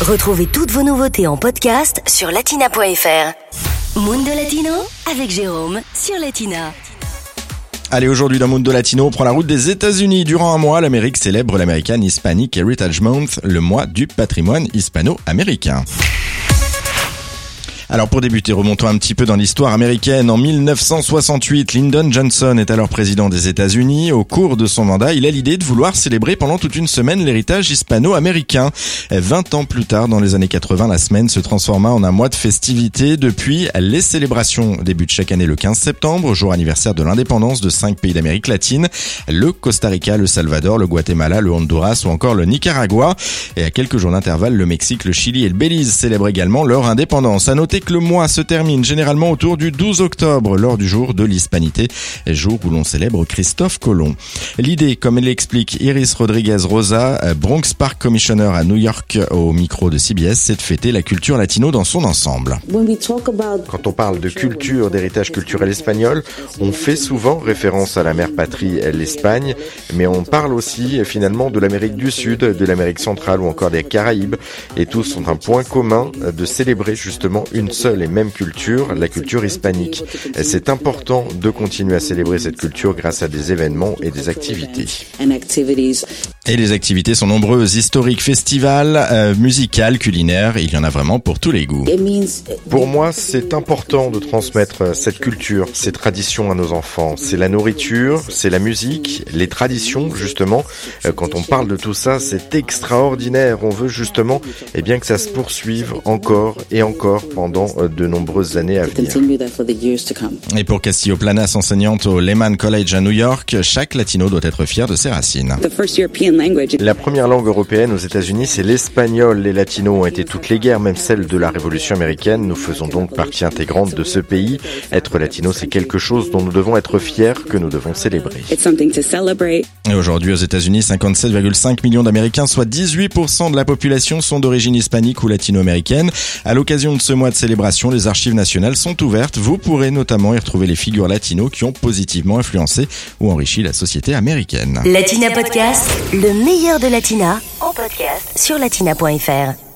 Retrouvez toutes vos nouveautés en podcast sur latina.fr. Mundo Latino avec Jérôme sur Latina. Allez, aujourd'hui dans Mundo Latino, on prend la route des États-Unis. Durant un mois, l'Amérique célèbre l'American Hispanic Heritage Month, le mois du patrimoine hispano-américain. Alors pour débuter, remontons un petit peu dans l'histoire américaine. En 1968, Lyndon Johnson est alors président des États-Unis. Au cours de son mandat, il a l'idée de vouloir célébrer pendant toute une semaine l'héritage hispano-américain. 20 ans plus tard, dans les années 80, la semaine se transforma en un mois de festivités. Depuis, les célébrations débutent chaque année le 15 septembre, jour anniversaire de l'indépendance de cinq pays d'Amérique latine, le Costa Rica, le Salvador, le Guatemala, le Honduras ou encore le Nicaragua. Et à quelques jours d'intervalle, le Mexique, le Chili et le Belize célèbrent également leur indépendance. À noter que le mois se termine généralement autour du 12 octobre, lors du jour de l'Hispanité, jour où l'on célèbre Christophe Colomb. L'idée, comme l'explique Iris Rodriguez Rosa, Bronx Park Commissioner à New York au micro de CBS, c'est de fêter la culture latino dans son ensemble. Quand on parle de culture, d'héritage culturel espagnol, on fait souvent référence à la mère patrie, l'Espagne, mais on parle aussi finalement de l'Amérique du Sud, de l'Amérique centrale ou encore des Caraïbes, et tous ont un point commun de célébrer justement une seule et même culture, la culture hispanique. C'est important de continuer à célébrer cette culture grâce à des événements et des activités. Et les activités sont nombreuses, historiques, festivals, euh, musicales, culinaires, il y en a vraiment pour tous les goûts. Pour moi, c'est important de transmettre cette culture, ces traditions à nos enfants. C'est la nourriture, c'est la musique, les traditions, justement. Euh, quand on parle de tout ça, c'est extraordinaire. On veut justement eh bien, que ça se poursuive encore et encore pendant euh, de nombreuses années à venir. Et pour Castillo Planas, enseignante au Lehman College à New York, chaque latino doit être fier de ses racines. La première langue européenne aux États-Unis, c'est l'espagnol. Les latinos ont été toutes les guerres, même celle de la Révolution américaine. Nous faisons donc partie intégrante de ce pays. Être latino, c'est quelque chose dont nous devons être fiers, que nous devons célébrer. Et aujourd'hui, aux États-Unis, 57,5 millions d'Américains, soit 18% de la population, sont d'origine hispanique ou latino-américaine. À l'occasion de ce mois de célébration, les archives nationales sont ouvertes. Vous pourrez notamment y retrouver les figures latinos qui ont positivement influencé ou enrichi la société américaine. Latina Podcast, le meilleur de Latina, en podcast sur latina.fr.